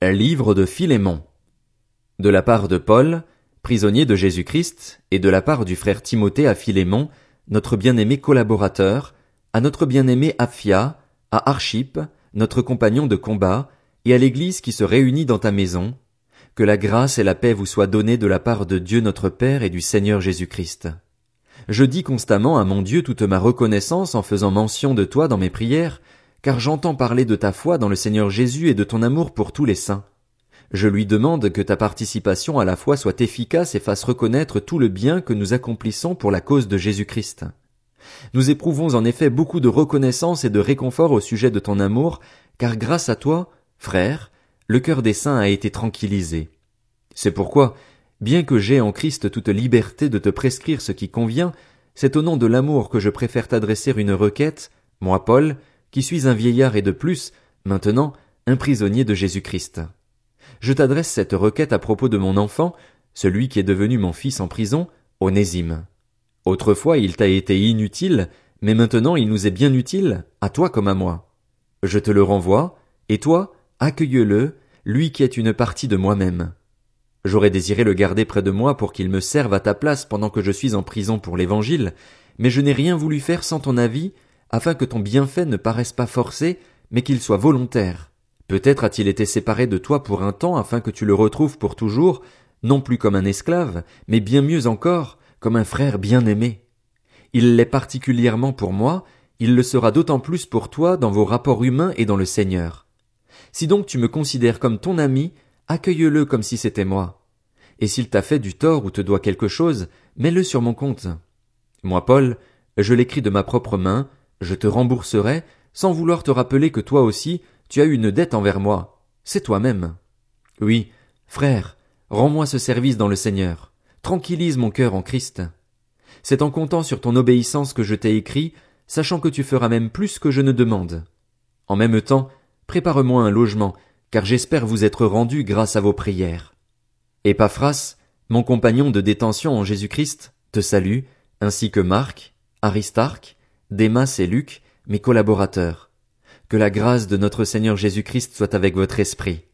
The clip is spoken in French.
Livre de Philémon. De la part de Paul, prisonnier de Jésus-Christ, et de la part du frère Timothée à Philémon, notre bien-aimé collaborateur, à notre bien-aimé Aphia, à Archip, notre compagnon de combat, et à l'église qui se réunit dans ta maison, que la grâce et la paix vous soient données de la part de Dieu notre Père et du Seigneur Jésus-Christ. Je dis constamment à mon Dieu toute ma reconnaissance en faisant mention de toi dans mes prières, car j'entends parler de ta foi dans le Seigneur Jésus et de ton amour pour tous les saints. Je lui demande que ta participation à la foi soit efficace et fasse reconnaître tout le bien que nous accomplissons pour la cause de Jésus-Christ. Nous éprouvons en effet beaucoup de reconnaissance et de réconfort au sujet de ton amour, car grâce à toi, frère, le cœur des saints a été tranquillisé. C'est pourquoi, bien que j'aie en Christ toute liberté de te prescrire ce qui convient, c'est au nom de l'amour que je préfère t'adresser une requête, moi Paul, qui suis un vieillard et de plus, maintenant, un prisonnier de Jésus-Christ. Je t'adresse cette requête à propos de mon enfant, celui qui est devenu mon fils en prison, Onésime. Autrefois il t'a été inutile, mais maintenant il nous est bien utile, à toi comme à moi. Je te le renvoie, et toi, accueille-le, lui qui est une partie de moi-même. J'aurais désiré le garder près de moi pour qu'il me serve à ta place pendant que je suis en prison pour l'évangile, mais je n'ai rien voulu faire sans ton avis, afin que ton bienfait ne paraisse pas forcé, mais qu'il soit volontaire. Peut-être a-t-il été séparé de toi pour un temps afin que tu le retrouves pour toujours, non plus comme un esclave, mais bien mieux encore, comme un frère bien-aimé. Il l'est particulièrement pour moi, il le sera d'autant plus pour toi dans vos rapports humains et dans le Seigneur. Si donc tu me considères comme ton ami, accueille-le comme si c'était moi. Et s'il t'a fait du tort ou te doit quelque chose, mets-le sur mon compte. Moi, Paul, je l'écris de ma propre main, je te rembourserai, sans vouloir te rappeler que toi aussi, tu as une dette envers moi. C'est toi-même. Oui, frère, rends-moi ce service dans le Seigneur. Tranquillise mon cœur en Christ. C'est en comptant sur ton obéissance que je t'ai écrit, sachant que tu feras même plus que je ne demande. En même temps, prépare-moi un logement, car j'espère vous être rendu grâce à vos prières. Epaphras, mon compagnon de détention en Jésus-Christ, te salue, ainsi que Marc, Aristarque, Démas et Luc, mes collaborateurs. Que la grâce de notre Seigneur Jésus-Christ soit avec votre esprit.